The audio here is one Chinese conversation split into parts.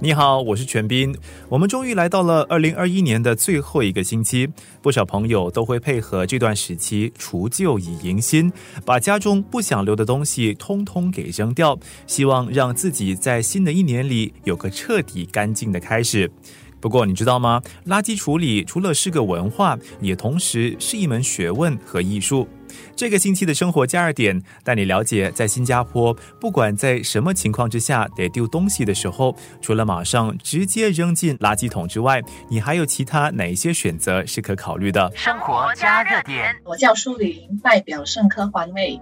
你好，我是全斌。我们终于来到了二零二一年的最后一个星期，不少朋友都会配合这段时期除旧以迎新，把家中不想留的东西通通给扔掉，希望让自己在新的一年里有个彻底干净的开始。不过你知道吗？垃圾处理除了是个文化，也同时是一门学问和艺术。这个星期的生活加热点带你了解，在新加坡，不管在什么情况之下得丢东西的时候，除了马上直接扔进垃圾桶之外，你还有其他哪一些选择是可考虑的？生活加热点，我叫舒玲，代表圣科环卫。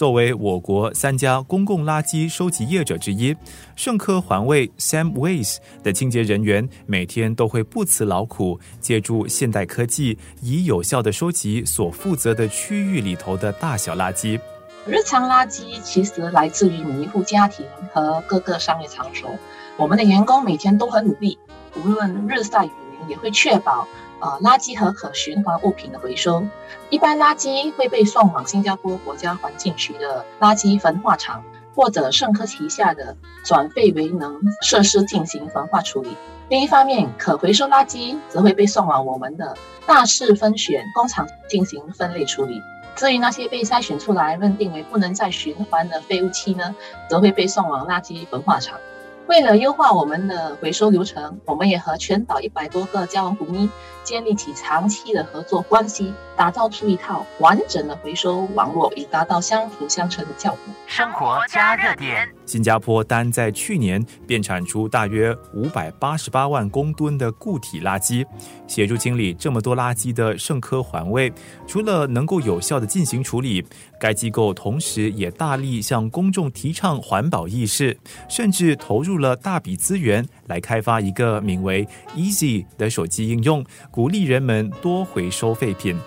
作为我国三家公共垃圾收集业者之一，圣科环卫 （Sam Ways） 的清洁人员每天都会不辞劳苦，借助现代科技，以有效的收集所负责的区域里头的大小垃圾。日常垃圾其实来自于每一户家庭和各个商业场所，我们的员工每天都很努力，无论日晒雨淋，也会确保。呃，垃圾和可循环物品的回收，一般垃圾会被送往新加坡国家环境局的垃圾焚化厂，或者圣科旗下的转废为能设施进行焚化处理。另一方面，可回收垃圾则会被送往我们的大势分选工厂进行分类处理。至于那些被筛选出来认定为不能再循环的废物气呢，则会被送往垃圾焚化厂。为了优化我们的回收流程，我们也和全岛一百多个家文古咪建立起长期的合作关系，打造出一套完整的回收网络，以达到相辅相成的效果。生活加热点。新加坡单在去年便产出大约五百八十八万公吨的固体垃圾。协助清理这么多垃圾的圣科环卫，除了能够有效的进行处理，该机构同时也大力向公众提倡环保意识，甚至投入了大笔资源来开发一个名为 Easy 的手机应用，鼓励人们多回收废品。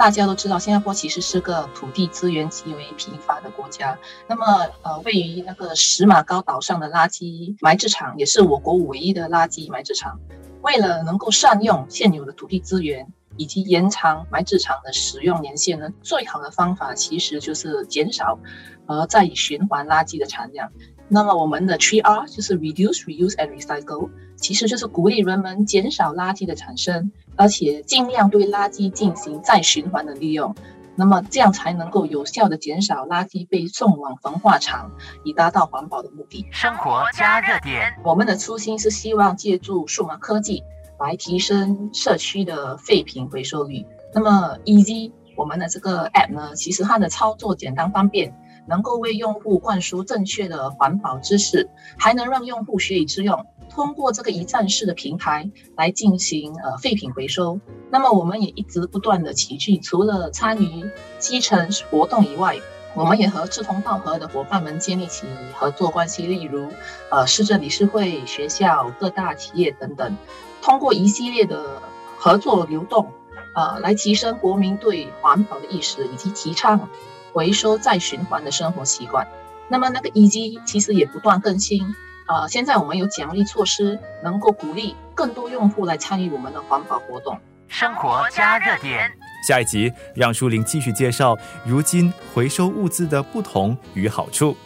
大家都知道，新加坡其实是个土地资源极为贫乏的国家。那么，呃，位于那个石马高岛上的垃圾埋置场，也是我国唯一的垃圾埋置场。为了能够善用现有的土地资源，以及延长埋置场的使用年限呢，最好的方法其实就是减少和再循环垃圾的产量。那么我们的 Three R 就是 Reduce, Reuse and Recycle，其实就是鼓励人们减少垃圾的产生，而且尽量对垃圾进行再循环的利用。那么这样才能够有效的减少垃圾被送往焚化厂，以达到环保的目的。生活加热点，我们的初心是希望借助数码科技来提升社区的废品回收率。那么，Easy 我们的这个 App 呢，其实它的操作简单方便，能够为用户灌输正确的环保知识，还能让用户学以致用。通过这个一站式的平台来进行呃废品回收，那么我们也一直不断的齐聚，除了参与基层活动以外，我们也和志同道合的伙伴们建立起合作关系，例如呃市政理事会、学校、各大企业等等，通过一系列的合作流动，呃来提升国民对环保的意识，以及提倡回收再循环的生活习惯。那么那个以及其实也不断更新。呃，现在我们有奖励措施，能够鼓励更多用户来参与我们的环保活动。生活加热点，下一集让书玲继续介绍如今回收物资的不同与好处。